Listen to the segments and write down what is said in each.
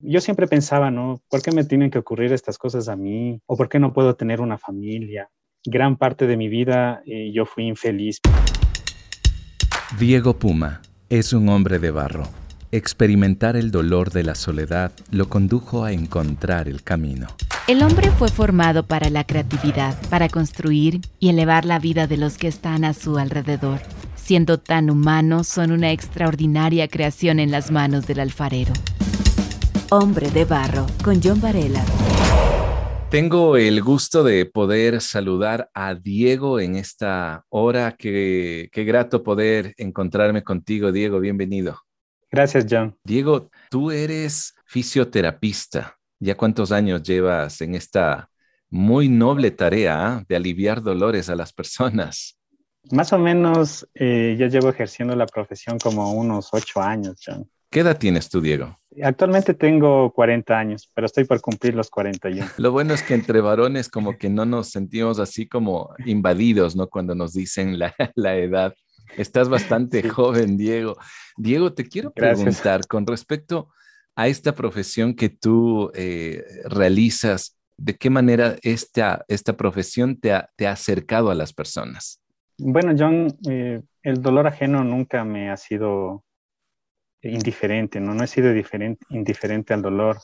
Yo siempre pensaba, ¿no? ¿Por qué me tienen que ocurrir estas cosas a mí? ¿O por qué no puedo tener una familia? Gran parte de mi vida eh, yo fui infeliz. Diego Puma es un hombre de barro. Experimentar el dolor de la soledad lo condujo a encontrar el camino. El hombre fue formado para la creatividad, para construir y elevar la vida de los que están a su alrededor. Siendo tan humanos, son una extraordinaria creación en las manos del alfarero. Hombre de Barro, con John Varela. Tengo el gusto de poder saludar a Diego en esta hora. Qué, qué grato poder encontrarme contigo, Diego. Bienvenido. Gracias, John. Diego, tú eres fisioterapista. ¿Ya cuántos años llevas en esta muy noble tarea ah, de aliviar dolores a las personas? Más o menos, eh, yo llevo ejerciendo la profesión como unos ocho años, John. ¿Qué edad tienes tú, Diego? Actualmente tengo 40 años, pero estoy por cumplir los 41. Lo bueno es que entre varones como que no nos sentimos así como invadidos, ¿no? Cuando nos dicen la, edad. Estás bastante joven, Diego. Diego, te quiero preguntar con respecto a esta profesión que tú eh, realizas, ¿de qué manera esta, esta profesión te ha, te ha acercado a las personas? Bueno, John, eh, el dolor ajeno nunca me ha sido indiferente, ¿no? No he sido indiferente al dolor.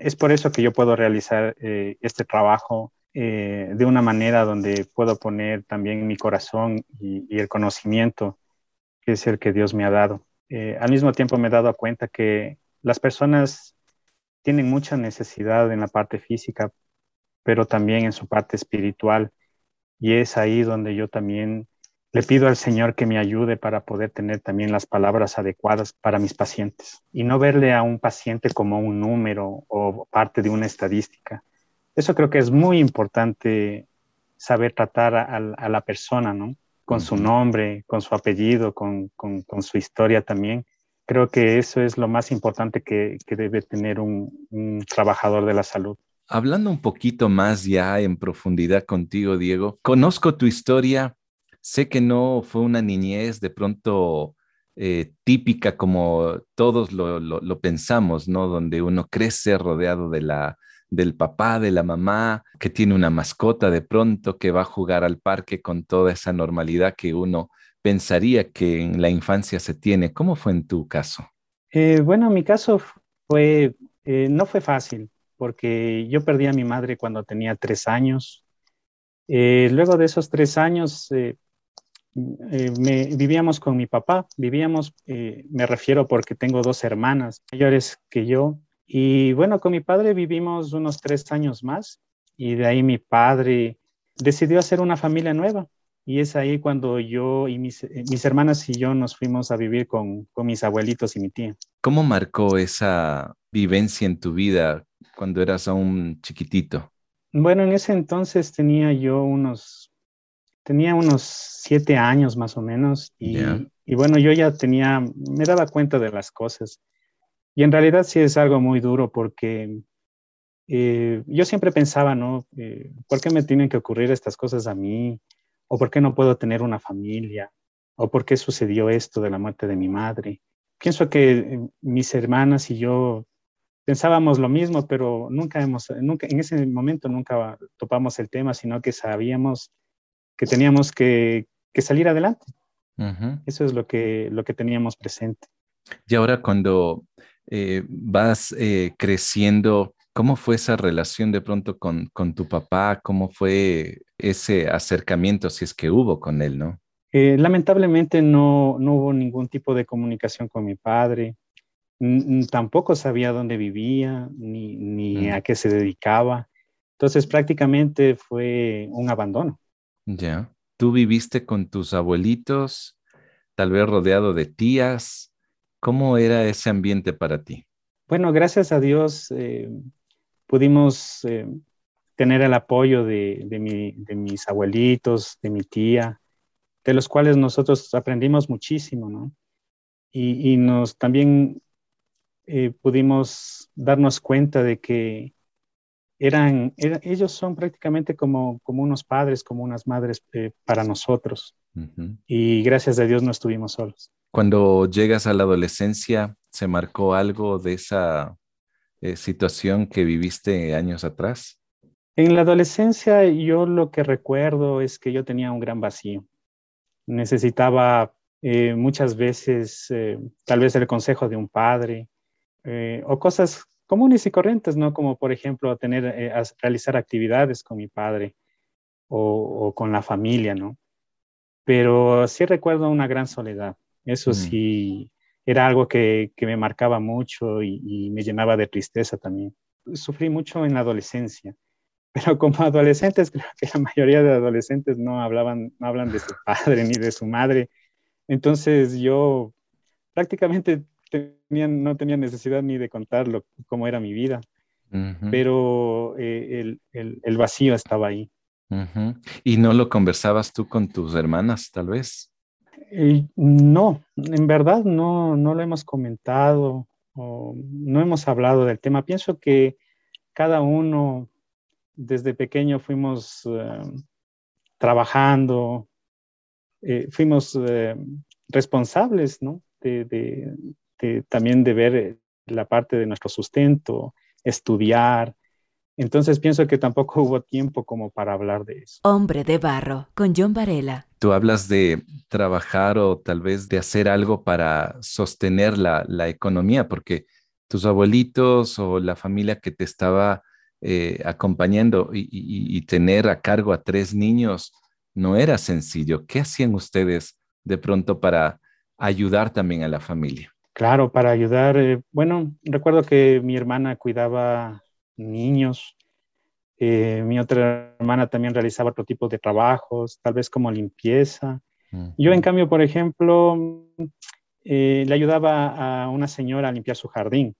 Es por eso que yo puedo realizar eh, este trabajo eh, de una manera donde puedo poner también mi corazón y, el conocimiento, que es el que Dios me ha dado. Eh, al mismo tiempo me he dado cuenta que las personas tienen mucha necesidad en la parte física, pero también en su parte espiritual. Y es ahí donde yo también le pido al Señor que me ayude para poder tener también las palabras adecuadas para mis pacientes y no verle a un paciente como un número o parte de una estadística. Eso creo que es muy importante saber tratar a, la persona, ¿no? Con su nombre, con su apellido, con, su historia también. Creo que eso es lo más importante que, debe tener un trabajador de la salud. Hablando un poquito más ya en profundidad contigo, Diego, conozco tu historia Sé que no fue una niñez de pronto eh, típica como todos lo, pensamos, ¿no? Donde uno crece rodeado de la, del papá, de la mamá, que tiene una mascota de pronto, que va a jugar al parque con toda esa normalidad que uno pensaría que en la infancia se tiene. ¿Cómo fue en tu caso? Eh, bueno, mi caso fue, eh, no fue fácil, porque yo perdí a mi madre cuando tenía tres años. luego de esos tres años, eh, vivíamos con mi papá, vivíamos, eh, me refiero porque tengo dos hermanas mayores que yo, y bueno, con mi padre vivimos unos tres años más, y de ahí mi padre decidió hacer una familia nueva, y es ahí cuando yo y mis, eh, mis hermanas y yo nos fuimos a vivir con, con mis abuelitos y mi tía. ¿Cómo marcó esa vivencia en tu vida cuando eras aún chiquitito? Bueno, en ese entonces tenía yo unos tenía unos siete años más o menos y, bueno, yo ya tenía, me daba cuenta de las cosas. Y en realidad sí es algo muy duro porque eh, yo siempre pensaba, ¿no? Eh, ¿Por qué me tienen que ocurrir estas cosas a mí? ¿O por qué no puedo tener una familia? ¿O por qué sucedió esto de la muerte de mi madre? Pienso que eh, mis hermanas y yo pensábamos lo mismo, pero nunca hemos, nunca, en ese momento nunca topamos el tema, sino que sabíamos que teníamos que, salir adelante. Eso es lo que, lo que teníamos presente. Y ahora cuando eh, vas eh, creciendo, ¿cómo fue esa relación de pronto con, tu papá? ¿Cómo fue ese acercamiento, si es que hubo con él, no? Eh, lamentablemente no, no, hubo ningún tipo de comunicación con mi padre. tampoco sabía dónde vivía ni, ni a qué se dedicaba. Entonces prácticamente fue un abandono. Ya. Tú viviste con tus abuelitos, tal vez rodeado de tías. ¿Cómo era ese ambiente para ti? Bueno, gracias a Dios eh, pudimos eh, tener el apoyo de, mis abuelitos, de mi tía, de los cuales nosotros aprendimos muchísimo, ¿no? Y, nos también eh, pudimos darnos cuenta de que eran, ellos son prácticamente como, como unos padres, como unas madres eh, para nosotros. Y gracias a Dios no estuvimos solos. Cuando llegas a la adolescencia, ¿se marcó algo de esa eh, situación que viviste años atrás? En la adolescencia yo lo que recuerdo es que yo tenía un gran vacío. Necesitaba eh, muchas veces tal vez el consejo de un padre o cosas comunes y corrientes, ¿no? Como por ejemplo tener, realizar actividades con mi padre o, con la familia, ¿no? Pero sí recuerdo una gran soledad. Eso mm. sí, era algo que, que me marcaba mucho y, me llenaba de tristeza también. Sufrí mucho en la adolescencia, pero como adolescentes, creo que la mayoría de adolescentes no, hablaban, no hablan de su padre ni de su madre. Entonces yo prácticamente no tenía necesidad ni de contar cómo era mi vida, pero eh, el, el, el, vacío estaba ahí. ¿Y no lo conversabas tú con tus hermanas, tal vez? no, en verdad no, no lo hemos comentado o no hemos hablado del tema. Pienso que cada uno desde pequeño fuimos eh, trabajando, eh, fuimos eh, responsables, ¿no? De, también de ver la parte de nuestro sustento, estudiar, entonces pienso que tampoco hubo tiempo como para hablar de eso. Hombre de barro, con John Varela. Tú hablas de trabajar o tal vez de hacer algo para sostener la, economía, porque tus abuelitos o la familia que te estaba eh, acompañando y, tener a cargo a tres niños no era sencillo. ¿Qué hacían ustedes de pronto para ayudar también a la familia? Claro, para ayudar. Eh, bueno, recuerdo que mi hermana cuidaba niños. Eh, mi otra hermana también realizaba otro tipo de trabajos, tal vez como limpieza. Yo, en cambio, por ejemplo, eh, le ayudaba a una señora a limpiar su jardín.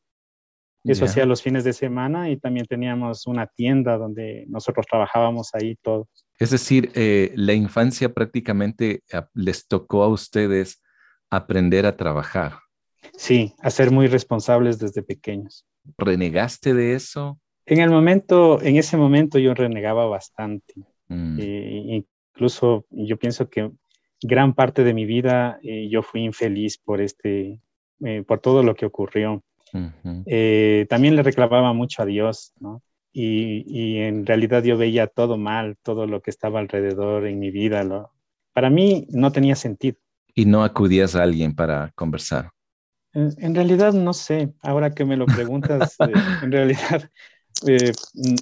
Eso hacía los fines de semana y también teníamos una tienda donde nosotros trabajábamos ahí todos. Es decir, eh, la infancia prácticamente les tocó a ustedes aprender a trabajar. Sí, a ser muy responsables desde pequeños. ¿Renegaste de eso? En el momento, en ese momento yo renegaba bastante. Mm. Eh, incluso yo pienso que gran parte de mi vida eh, yo fui infeliz por este, eh, por todo lo que ocurrió. también le reclamaba mucho a Dios, ¿no? Y, y, en realidad yo veía todo mal, todo lo que estaba alrededor en mi vida. Lo, para mí no tenía sentido. ¿Y no acudías a alguien para conversar? En, en realidad no sé, ahora que me lo preguntas, en realidad eh,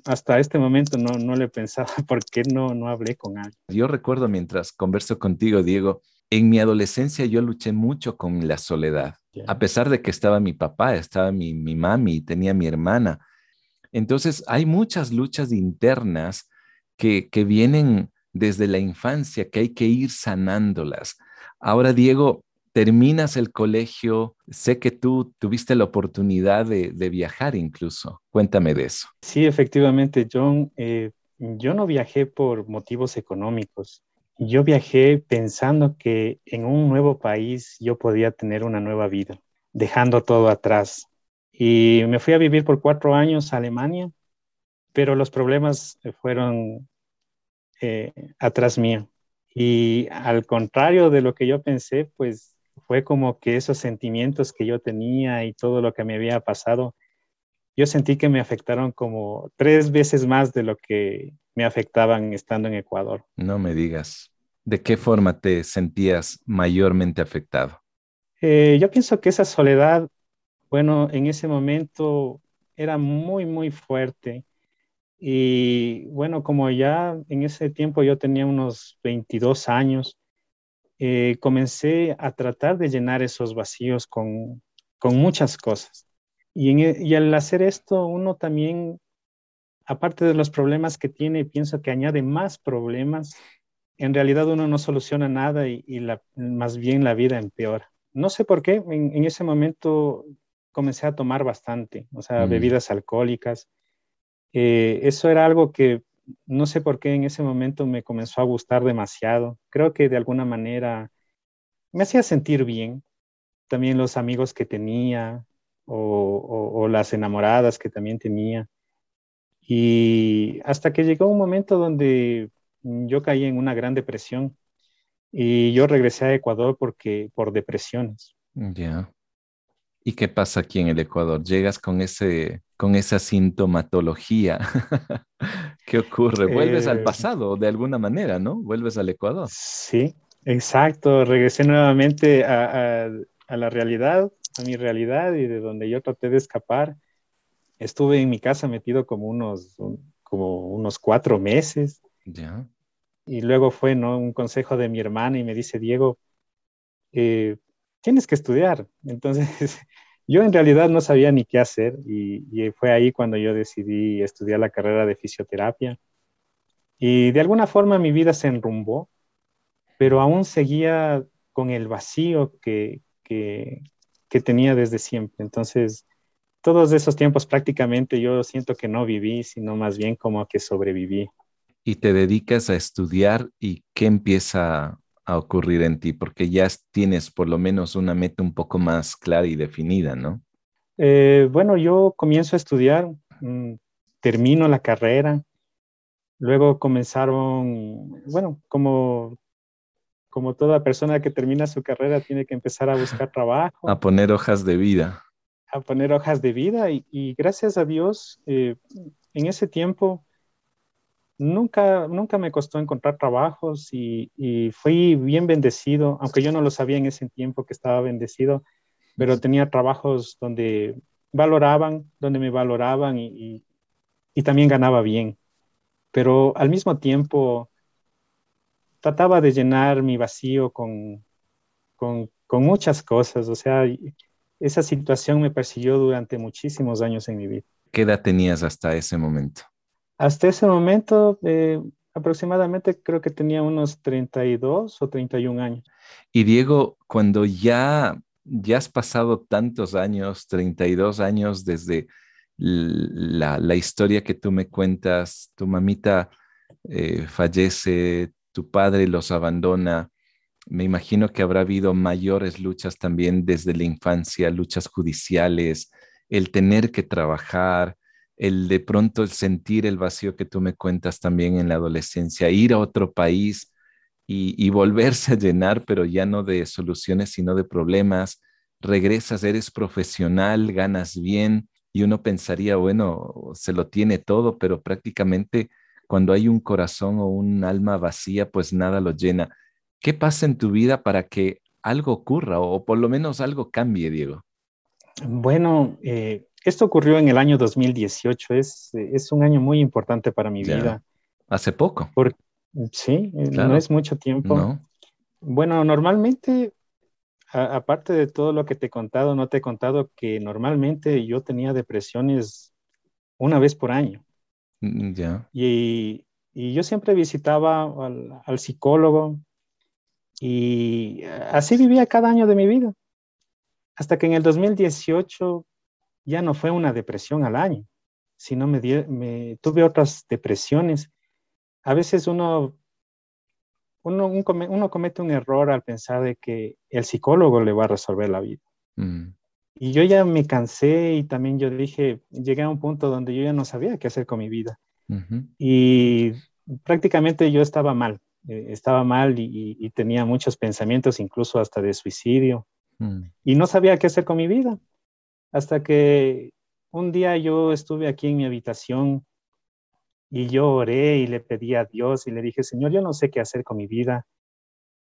hasta este momento no, no le pensaba por qué no, no hablé con alguien. Yo recuerdo mientras converso contigo, Diego, en mi adolescencia yo luché mucho con la soledad. A pesar de que estaba mi papá, estaba mi, mi mami, tenía mi hermana. Entonces hay muchas luchas internas que, que vienen desde la infancia que hay que ir sanándolas. Ahora, Diego, terminas el colegio, sé que tú tuviste la oportunidad de, viajar incluso. Cuéntame de eso. Sí, efectivamente, John. Eh, yo no viajé por motivos económicos. Yo viajé pensando que en un nuevo país yo podía tener una nueva vida, dejando todo atrás. Y me fui a vivir por cuatro años a Alemania, pero los problemas fueron eh, atrás mío. Y al contrario de lo que yo pensé, pues fue como que esos sentimientos que yo tenía y todo lo que me había pasado, yo sentí que me afectaron como tres veces más de lo que me afectaban estando en Ecuador. No me digas. ¿De qué forma te sentías mayormente afectado? Eh, yo pienso que esa soledad, bueno, en ese momento era muy, muy fuerte. Y bueno, como ya en ese tiempo yo tenía unos 22 años, eh, comencé a tratar de llenar esos vacíos con, con muchas cosas. Y, e, y, al hacer esto, uno también, aparte de los problemas que tiene, pienso que añade más problemas. En realidad uno no soluciona nada y, la, más bien la vida empeora. No sé por qué, en, ese momento comencé a tomar bastante, o sea, mm. bebidas alcohólicas. Eh, eso era algo que no sé por qué en ese momento me comenzó a gustar demasiado. Creo que de alguna manera me hacía sentir bien. También los amigos que tenía o, las enamoradas que también tenía. Y hasta que llegó un momento donde yo caí en una gran depresión y yo regresé a Ecuador porque por depresiones. Ya. ¿Y qué pasa aquí en el Ecuador? ¿Llegas con ese con esa sintomatología. ¿Qué ocurre? Vuelves al eh, pasado de alguna manera, ¿no? Vuelves al Ecuador. Sí, exacto. Regresé nuevamente a, la realidad, a mi realidad y de donde yo traté de escapar. Estuve en mi casa metido como unos, como unos cuatro meses. Ya. Y luego fue ¿no? un consejo de mi hermana y me dice, Diego, eh, tienes que estudiar. Entonces, yo en realidad no sabía ni qué hacer y, fue ahí cuando yo decidí estudiar la carrera de fisioterapia. Y de alguna forma mi vida se enrumbó, pero aún seguía con el vacío que, que, que tenía desde siempre. Entonces, todos esos tiempos prácticamente yo siento que no viví, sino más bien como que sobreviví y te dedicas a estudiar y qué empieza a ocurrir en ti, porque ya tienes por lo menos una meta un poco más clara y definida, ¿no? Eh, bueno, yo comienzo a estudiar, mm, termino la carrera, luego comenzaron, bueno, como, como toda persona que termina su carrera tiene que empezar a buscar trabajo. A poner hojas de vida. A poner hojas de vida y, gracias a Dios, eh, en ese tiempo nunca, nunca me costó encontrar trabajos y, fui bien bendecido, aunque yo no lo sabía en ese tiempo que estaba bendecido, pero tenía trabajos donde valoraban, donde me valoraban y, también ganaba bien. Pero al mismo tiempo trataba de llenar mi vacío con, con, con muchas cosas, o sea, esa situación me persiguió durante muchísimos años en mi vida. ¿Qué edad tenías hasta ese momento? Hasta ese momento, eh, aproximadamente creo que tenía unos 32 o 31 años. Y Diego, cuando ya, ya has pasado tantos años, 32 años desde la, historia que tú me cuentas, tu mamita eh, fallece, tu padre los abandona, me imagino que habrá habido mayores luchas también desde la infancia, luchas judiciales, el tener que trabajar, el de pronto el sentir el vacío que tú me cuentas también en la adolescencia, ir a otro país y, volverse a llenar, pero ya no de soluciones, sino de problemas. Regresas, eres profesional, ganas bien y uno pensaría, bueno, se lo tiene todo, pero prácticamente cuando hay un corazón o un alma vacía, pues nada lo llena. ¿Qué pasa en tu vida para que algo ocurra o por lo menos algo cambie, Diego? Bueno, eh, esto ocurrió en el año 2018, es, es un año muy importante para mi vida. Hace poco. sí, no es mucho tiempo. Bueno, normalmente, aparte de todo lo que te he contado, no te he contado que normalmente yo tenía depresiones una vez por año. Mm, ya. Y, y, yo siempre visitaba al, al psicólogo y así vivía cada año de mi vida. Hasta que en el 2018 ya no fue una depresión al año, sino me, me tuve otras depresiones. A veces uno, uno, uno, comete un error al pensar de que el psicólogo le va a resolver la vida. Mm. Y yo ya me cansé y también yo dije, llegué a un punto donde yo ya no sabía qué hacer con mi vida. Y prácticamente yo estaba mal, eh, estaba mal y, tenía muchos pensamientos, incluso hasta de suicidio. Mm. Y no sabía qué hacer con mi vida. Hasta que un día yo estuve aquí en mi habitación y yo oré y le pedí a Dios y le dije, Señor, yo no sé qué hacer con mi vida.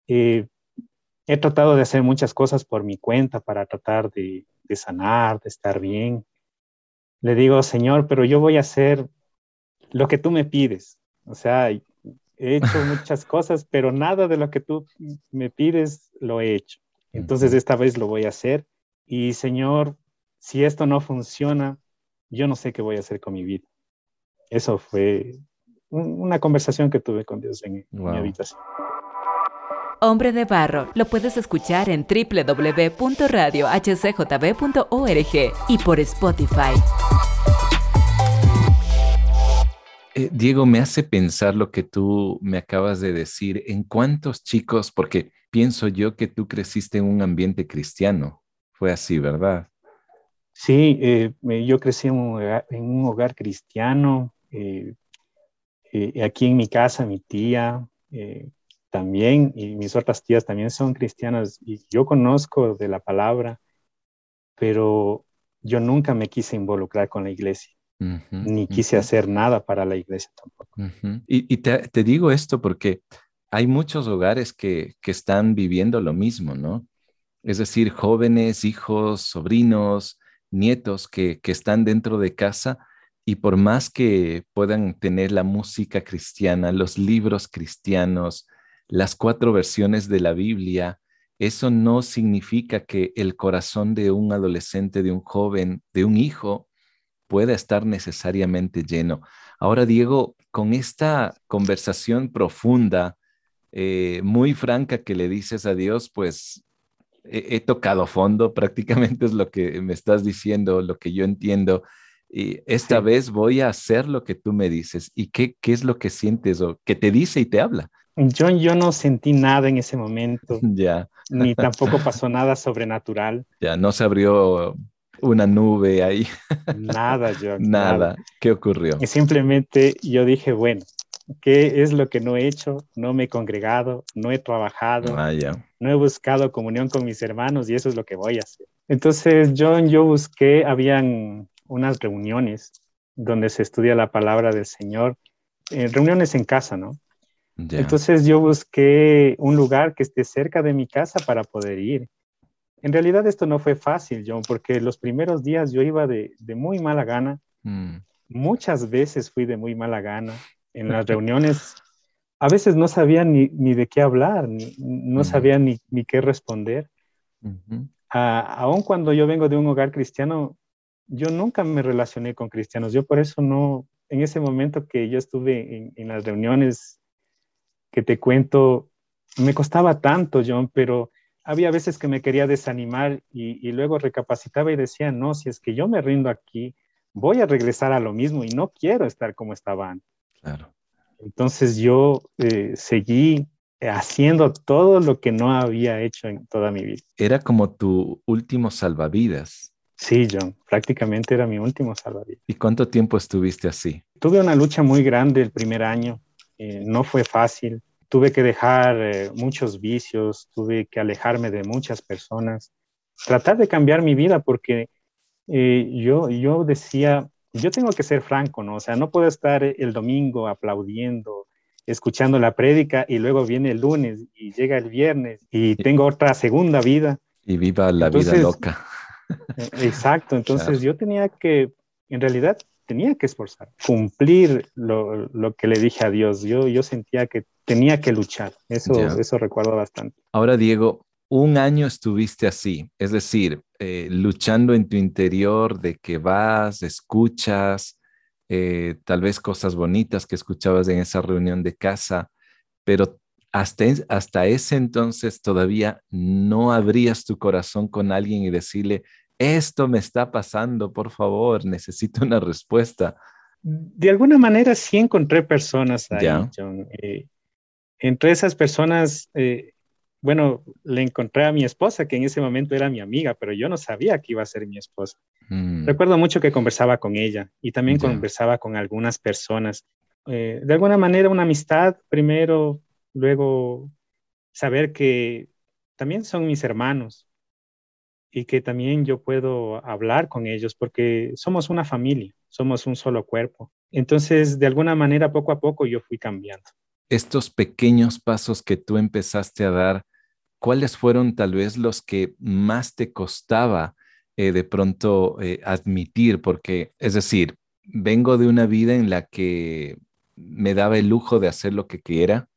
Eh, he tratado de hacer muchas cosas por mi cuenta para tratar de, de sanar, de estar bien. Le digo, Señor, pero yo voy a hacer lo que tú me pides. O sea, he hecho muchas cosas, pero nada de lo que tú me pides lo he hecho. Entonces esta vez lo voy a hacer. Y Señor, si esto no funciona, yo no sé qué voy a hacer con mi vida. Eso fue una conversación que tuve con Dios en, mi habitación. Hombre de Barro lo puedes escuchar en www.radiohcjb.org y por Spotify. Eh, Diego, me hace pensar lo que tú me acabas de decir. ¿En cuántos chicos? Porque pienso yo que tú creciste en un ambiente cristiano. Fue así, ¿verdad? Sí, eh, yo crecí en un hogar, cristiano. Eh, eh, aquí en mi casa, mi tía también y mis otras tías también son cristianas y yo conozco de la palabra, pero yo nunca me quise involucrar con la iglesia, ni quise hacer nada para la iglesia tampoco. Y, te, digo esto porque hay muchos hogares que, que están viviendo lo mismo, ¿no? Es decir, jóvenes, hijos, sobrinos, nietos que, que están dentro de casa y por más que puedan tener la música cristiana, los libros cristianos, las cuatro versiones de la Biblia, eso no significa que el corazón de un adolescente, de un joven, de un hijo, pueda estar necesariamente lleno. Ahora, Diego, con esta conversación profunda, eh, muy franca que le dices a Dios, pues he, tocado fondo, prácticamente es lo que me estás diciendo, lo que yo entiendo. Y esta vez voy a hacer lo que tú me dices. ¿Y qué, qué es lo que sientes o que te dice y te habla? Yo, yo no sentí nada en ese momento. Ya. Ni tampoco pasó nada sobrenatural. Ya, no se abrió una nube ahí. Nada, yo. Nada. ¿Qué ocurrió? Y simplemente yo dije, bueno, ¿qué es lo que no he hecho? No me he congregado, no he trabajado, ah, no he buscado comunión con mis hermanos y eso es lo que voy a hacer. Entonces, yo, yo busqué, habían unas reuniones donde se estudia la palabra del Señor, eh, reuniones en casa, ¿no? Entonces yo busqué un lugar que esté cerca de mi casa para poder ir. En realidad esto no fue fácil, John, porque los primeros días yo iba de, muy mala gana. Mm. Muchas veces fui de muy mala gana. En las reuniones a veces no sabía ni, de qué hablar, no sabía ni, qué responder. aun cuando yo vengo de un hogar cristiano, yo nunca me relacioné con cristianos. Yo por eso no, en ese momento que yo estuve en, en las reuniones que te cuento, me costaba tanto, John, pero había veces que me quería desanimar y, luego recapacitaba y decía, no, si es que yo me rindo aquí, voy a regresar a lo mismo y no quiero estar como estaba antes. Claro. Entonces yo eh, seguí haciendo todo lo que no había hecho en toda mi vida. Era como tu último salvavidas. Sí, John, prácticamente era mi último salvavidas. ¿Y cuánto tiempo estuviste así? Tuve una lucha muy grande el primer año. Eh, no fue fácil tuve que dejar eh, muchos vicios, tuve que alejarme de muchas personas, tratar de cambiar mi vida porque eh, yo, yo decía, yo tengo que ser franco, ¿no? O sea, no puedo estar el domingo aplaudiendo, escuchando la prédica y luego viene el lunes y llega el viernes y tengo otra segunda vida. Y viva la vida loca. Eh, exacto, entonces yo tenía que, en realidad, tenía que esforzar, cumplir lo, lo, que le dije a Dios. Yo, yo sentía que tenía que luchar. Eso, eso recuerdo bastante. Ahora, Diego, un año estuviste así, es decir, eh, luchando en tu interior de que vas, escuchas, eh, tal vez cosas bonitas que escuchabas en esa reunión de casa, pero hasta, hasta ese entonces todavía no abrías tu corazón con alguien y decirle, esto me está pasando, por favor, necesito una respuesta. De alguna manera sí encontré personas ahí, John. Eh, entre esas personas, eh, bueno, le encontré a mi esposa, que en ese momento era mi amiga, pero yo no sabía que iba a ser mi esposa. Mm. Recuerdo mucho que conversaba con ella y también conversaba con algunas personas. Eh, de alguna manera una amistad primero, luego saber que también son mis hermanos, y que también yo puedo hablar con ellos porque somos una familia, somos un solo cuerpo. Entonces, de alguna manera, poco a poco yo fui cambiando. Estos pequeños pasos que tú empezaste a dar, ¿cuáles fueron tal vez los que más te costaba eh, de pronto eh, admitir? Porque, es decir, vengo de una vida en la que me daba el lujo de hacer lo que quiera.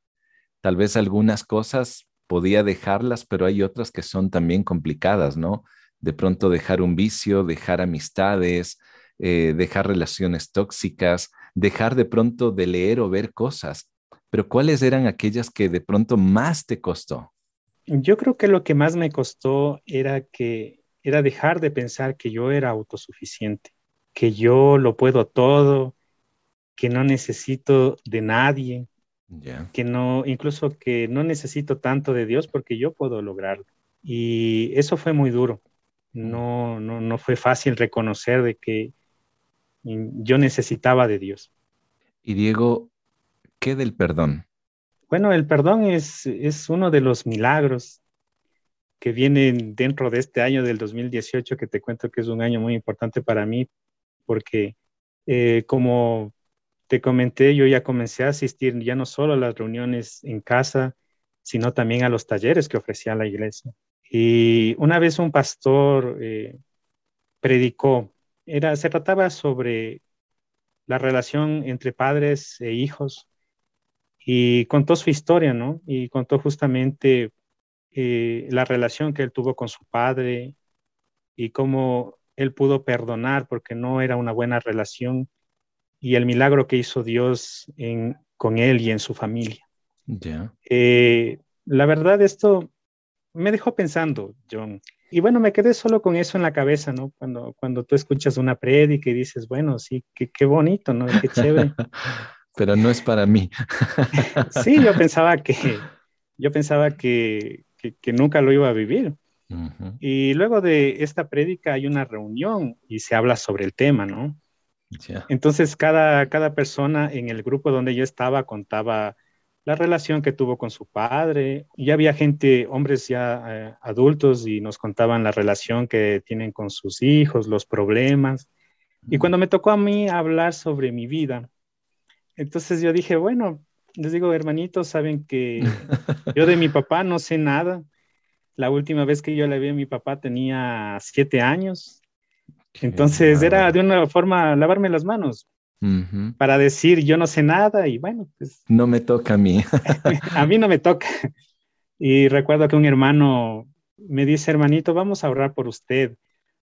Tal vez algunas cosas podía dejarlas, pero hay otras que son también complicadas, ¿no? De pronto dejar un vicio, dejar amistades, eh, dejar relaciones tóxicas, dejar de pronto de leer o ver cosas. Pero ¿cuáles eran aquellas que de pronto más te costó? Yo creo que lo que más me costó era que era dejar de pensar que yo era autosuficiente, que yo lo puedo todo, que no necesito de nadie, que no, incluso que no necesito tanto de Dios porque yo puedo lograrlo. Y eso fue muy duro. No, no, no fue fácil reconocer de que yo necesitaba de Dios. Y Diego, ¿qué del perdón? Bueno, el perdón es, es uno de los milagros que vienen dentro de este año del 2018, que te cuento que es un año muy importante para mí, porque eh, como te comenté, yo ya comencé a asistir ya no solo a las reuniones en casa, sino también a los talleres que ofrecía la iglesia. Y una vez un pastor eh, predicó, era, se trataba sobre la relación entre padres e hijos y contó su historia, ¿no? Y contó justamente eh, la relación que él tuvo con su padre y cómo él pudo perdonar porque no era una buena relación y el milagro que hizo Dios en, con él y en su familia. Eh, la verdad, esto me dejó pensando, John. Y bueno, me quedé solo con eso en la cabeza, ¿no? Cuando, cuando tú escuchas una prédica y dices, bueno, sí, qué, bonito, ¿no? Qué chévere. Pero no es para mí. sí, yo pensaba que, yo pensaba que, que, nunca lo iba a vivir. Y luego de esta prédica hay una reunión y se habla sobre el tema, ¿no? Entonces, cada, cada persona en el grupo donde yo estaba contaba la relación que tuvo con su padre. Y había gente, hombres ya eh, adultos, y nos contaban la relación que tienen con sus hijos, los problemas. Y cuando me tocó a mí hablar sobre mi vida, entonces yo dije, bueno, les digo, hermanitos, saben que yo de mi papá no sé nada. La última vez que yo le vi a mi papá tenía siete años. Entonces era de una forma lavarme las manos para decir yo no sé nada y bueno, pues... No me toca a mí. a mí no me toca. Y recuerdo que un hermano me dice, hermanito, vamos a orar por usted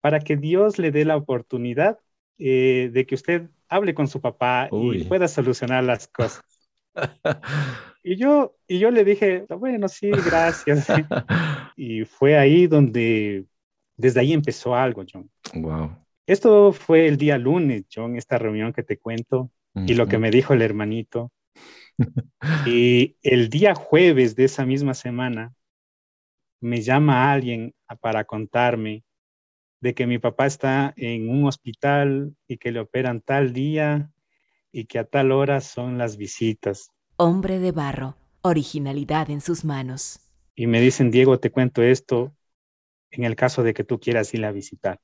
para que Dios le dé la oportunidad eh, de que usted hable con su papá y pueda solucionar las cosas. y yo, y yo le dije, bueno, sí, gracias. y fue ahí donde, desde ahí empezó algo, John. Wow. Esto fue el día lunes, John, esta reunión que te cuento y lo que me dijo el hermanito. y el día jueves de esa misma semana me llama alguien para contarme de que mi papá está en un hospital y que le operan tal día y que a tal hora son las visitas. Hombre de barro, originalidad en sus manos. Y me dicen, Diego, te cuento esto en el caso de que tú quieras ir a visitar.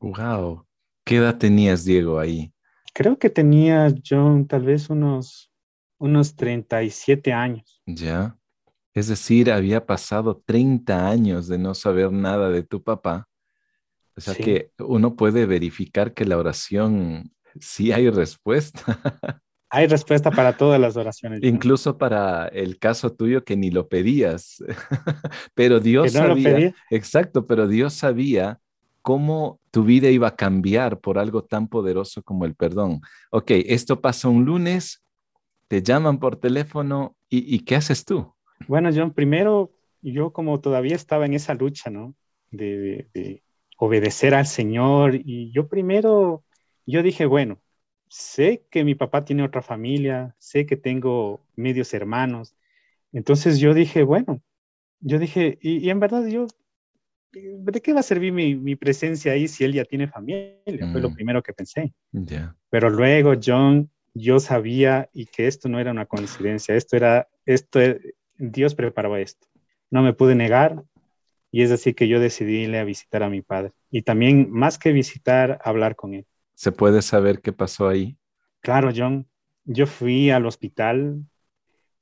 Wow. ¿Qué edad tenías, Diego, ahí? Creo que tenía yo tal vez unos, unos 37 años. Ya. Es decir, había pasado 30 años de no saber nada de tu papá. O sea que uno puede verificar que la oración sí hay respuesta. Hay respuesta para todas las oraciones. Incluso para el caso tuyo que ni lo pedías. pero Dios sabía. Exacto, pero Dios sabía cómo tu vida iba a cambiar por algo tan poderoso como el perdón. Ok, esto pasa un lunes, te llaman por teléfono y, ¿qué haces tú? Bueno, John, primero, yo como todavía estaba en esa lucha, ¿no? De, de obedecer al Señor y yo primero, yo dije, bueno, sé que mi papá tiene otra familia, sé que tengo medios hermanos. Entonces yo dije, bueno, yo dije, y, y en verdad yo ¿de qué va a servir mi, presencia ahí si él ya tiene familia? Fue lo mm. primero que pensé. Pero luego, John, yo sabía y que esto no era una coincidencia, esto era, esto, Dios preparaba esto. No me pude negar y es así que yo decidí irle a visitar a mi padre. Y también, más que visitar, hablar con él. ¿Se puede saber qué pasó ahí? Claro, John. Yo fui al hospital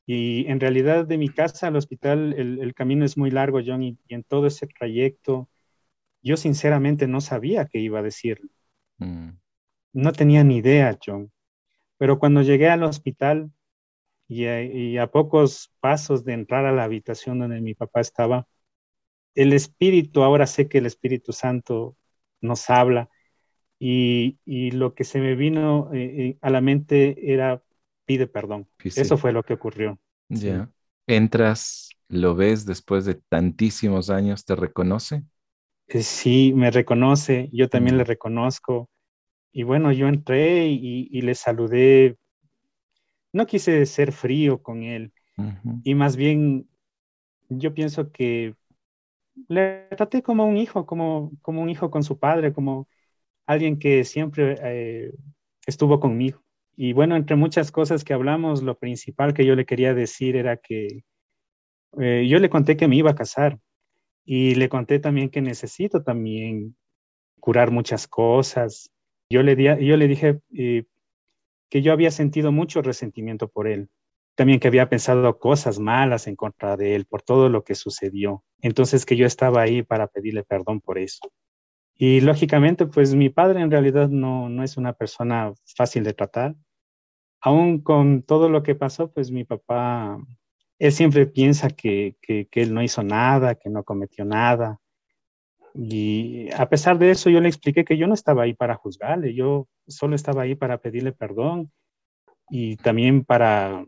y en realidad de mi casa al hospital el, camino es muy largo, John, y, en todo ese trayecto yo sinceramente no sabía qué iba a decir. Mm. No tenía ni idea, John. Pero cuando llegué al hospital y y a, pocos pasos de entrar a la habitación donde mi papá estaba, el Espíritu, ahora sé que el Espíritu Santo nos habla y, y lo que se me vino eh, eh, a la mente era pide perdón. Eso fue lo que ocurrió. Ya. Entras, lo ves después de tantísimos años, ¿te reconoce? Eh, sí, me reconoce, yo también le reconozco. Y bueno, yo entré y, le saludé. No quise ser frío con él. Y más bien, yo pienso que le traté como un hijo, como, como un hijo con su padre, como alguien que siempre eh, estuvo conmigo. Y bueno, entre muchas cosas que hablamos, lo principal que yo le quería decir era que eh, yo le conté que me iba a casar Y le conté también que necesito también curar muchas cosas. Yo le, di, yo le dije eh, que yo había sentido mucho resentimiento por él, también que había pensado cosas malas en contra de él por todo lo que sucedió. Entonces que yo estaba ahí para pedirle perdón por eso. Y lógicamente, pues mi padre en realidad no, no es una persona fácil de tratar. Aún con todo lo que pasó, pues mi papá, él siempre piensa que, que, que él no hizo nada, que no cometió nada. Y a pesar de eso, yo le expliqué que yo no estaba ahí para juzgarle, yo solo estaba ahí para pedirle perdón y también para,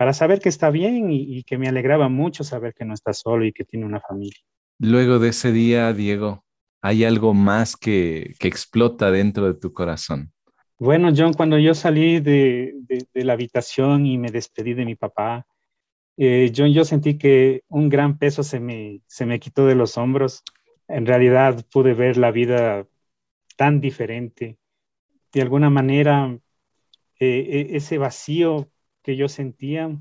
para saber que está bien y, y que me alegraba mucho saber que no está solo y que tiene una familia. Luego de ese día, Diego, ¿hay algo más que, que explota dentro de tu corazón? Bueno, John, cuando yo salí de, de, de la habitación y me despedí de mi papá, eh, John, yo sentí que un gran peso se me, se me quitó de los hombros. En realidad pude ver la vida tan diferente. De alguna manera, eh, ese vacío que yo sentía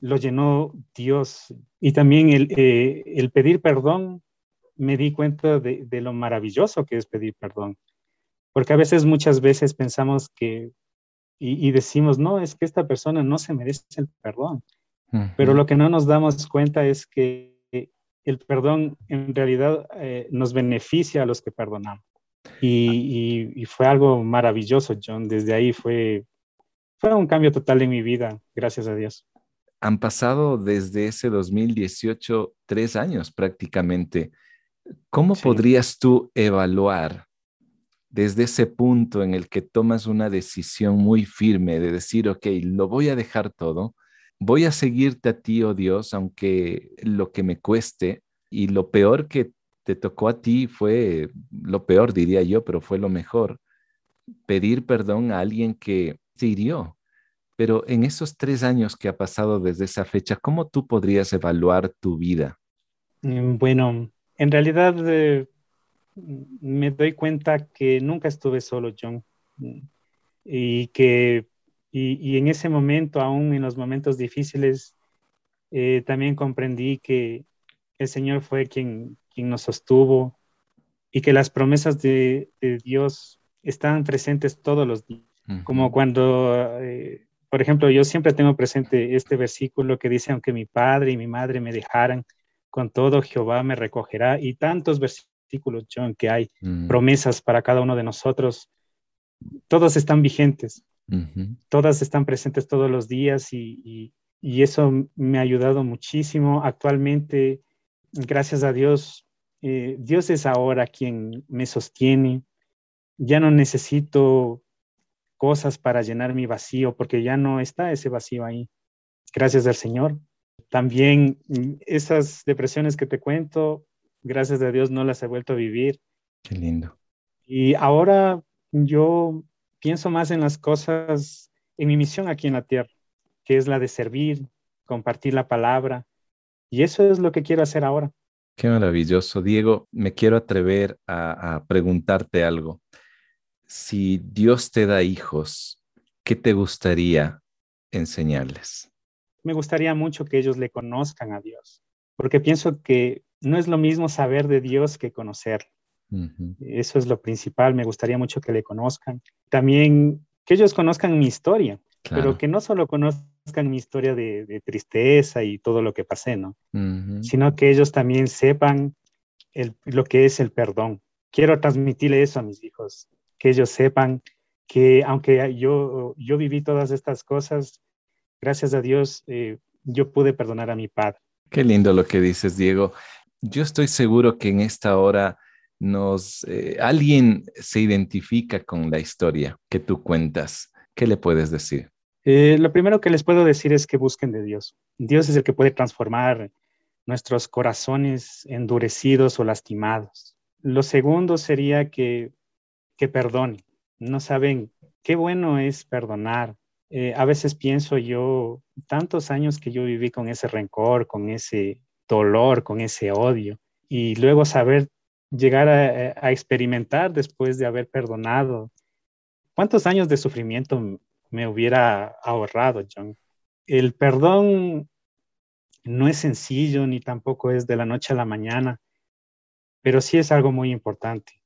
lo llenó Dios. Y también el, eh, el pedir perdón, me di cuenta de, de, lo maravilloso que es pedir perdón. Porque a veces, muchas veces pensamos que, y, y decimos, no, es que esta persona no se merece el perdón. Uh -huh. Pero lo que no nos damos cuenta es que el perdón en realidad eh, nos beneficia a los que perdonamos. Y, y, y, fue algo maravilloso, John. Desde ahí fue, fue un cambio total en mi vida, gracias a Dios. Han pasado desde ese 2018 tres años prácticamente. ¿Cómo sí. podrías tú evaluar desde ese punto en el que tomas una decisión muy firme de decir, ok, lo voy a dejar todo, voy a seguirte a ti, oh Dios, aunque lo que me cueste y lo peor que te tocó a ti fue lo peor, diría yo, pero fue lo mejor, pedir perdón a alguien que hirió. Pero en esos tres años que ha pasado desde esa fecha, ¿cómo tú podrías evaluar tu vida? Mm, bueno, en realidad eh, me doy cuenta que nunca estuve solo, John, y que y, y, en ese momento, aún en los momentos difíciles, eh, también comprendí que el Señor fue quien, quien nos sostuvo y que las promesas de, de Dios están presentes todos los días. Como cuando, eh, por ejemplo, yo siempre tengo presente este versículo que dice, aunque mi padre y mi madre me dejaran, con todo Jehová me recogerá. Y tantos versículos, John, que hay, promesas para cada uno de nosotros, todos están vigentes. Uh -huh. Todas están presentes todos los días y, y, y, eso me ha ayudado muchísimo. Actualmente, gracias a Dios, eh, Dios es ahora quien me sostiene. Ya no necesito cosas para llenar mi vacío porque ya no está ese vacío ahí. Gracias al Señor. También esas depresiones que te cuento, gracias a Dios no las he vuelto a vivir. Qué lindo. Y ahora yo pienso más en las cosas, en mi misión aquí en la tierra, que es la de servir, compartir la palabra. Y eso es lo que quiero hacer ahora. Qué maravilloso. Diego, me quiero atrever a, a preguntarte algo. Si Dios te da hijos, ¿qué te gustaría enseñarles? Me gustaría mucho que ellos le conozcan a Dios, porque pienso que no es lo mismo saber de Dios que conocerlo. Uh -huh. Eso es lo principal, me gustaría mucho que le conozcan. También que ellos conozcan mi historia, claro. pero que no solo conozcan mi historia de, de, tristeza y todo lo que pasé, ¿no? Uh -huh. Sino que ellos también sepan el, lo que es el perdón. Quiero transmitirle eso a mis hijos, que ellos sepan que aunque yo, yo viví todas estas cosas, gracias a Dios, eh, yo pude perdonar a mi padre. Qué lindo lo que dices, Diego. Yo estoy seguro que en esta hora nos eh, alguien se identifica con la historia que tú cuentas. ¿Qué le puedes decir? Eh, lo primero que les puedo decir es que busquen de Dios. Dios es el que puede transformar nuestros corazones endurecidos o lastimados. Lo segundo sería que, que perdonen. No saben qué bueno es perdonar. Eh, a veces pienso yo, tantos años que yo viví con ese rencor, con ese dolor, con ese odio, y luego saber llegar a, a, experimentar después de haber perdonado. ¿Cuántos años de sufrimiento me hubiera ahorrado, John? El perdón no es sencillo ni tampoco es de la noche a la mañana, pero sí es algo muy importante.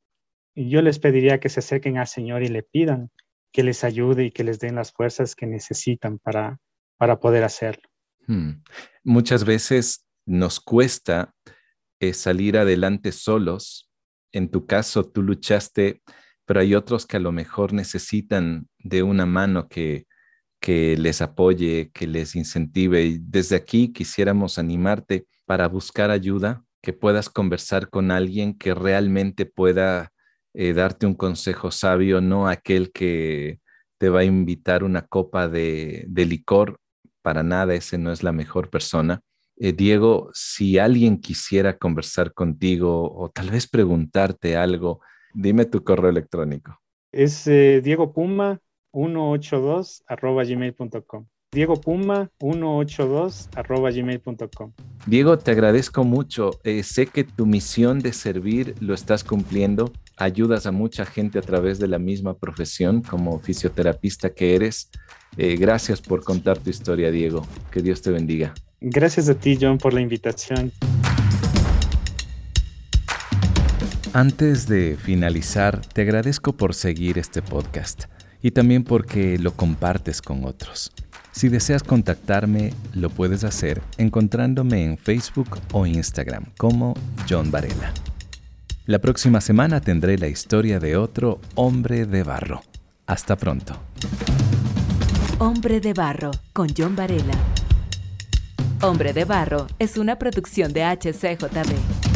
Yo les pediría que se acerquen al Señor y le pidan que les ayude y que les den las fuerzas que necesitan para, para poder hacerlo. Hmm. Muchas veces nos cuesta eh, salir adelante solos. En tu caso, tú luchaste, pero hay otros que a lo mejor necesitan de una mano que, que les apoye, que les incentive. Y desde aquí quisiéramos animarte para buscar ayuda, que puedas conversar con alguien que realmente pueda eh, darte un consejo sabio, no aquel que te va a invitar una copa de, licor. Para nada, ese no es la mejor persona. Eh, Diego, si alguien quisiera conversar contigo o tal vez preguntarte algo, dime tu correo electrónico. Es eh, Diego Puma 182 arroba gmail.com. Diego Puma 182 arroba gmail.com. Diego, te agradezco mucho. sé que tu misión de servir lo estás cumpliendo ayudas a mucha gente a través de la misma profesión como fisioterapista que eres. Eh, gracias por contar tu historia, Diego. Que Dios te bendiga. Gracias a ti, John, por la invitación. Antes de finalizar, te agradezco por seguir este podcast y también porque lo compartes con otros. Si deseas contactarme, lo puedes hacer encontrándome en Facebook o Instagram como John Varela. La próxima semana tendré la historia de otro hombre de barro. Hasta pronto. Hombre de barro con John Varela. Hombre de barro es una producción de HCJB.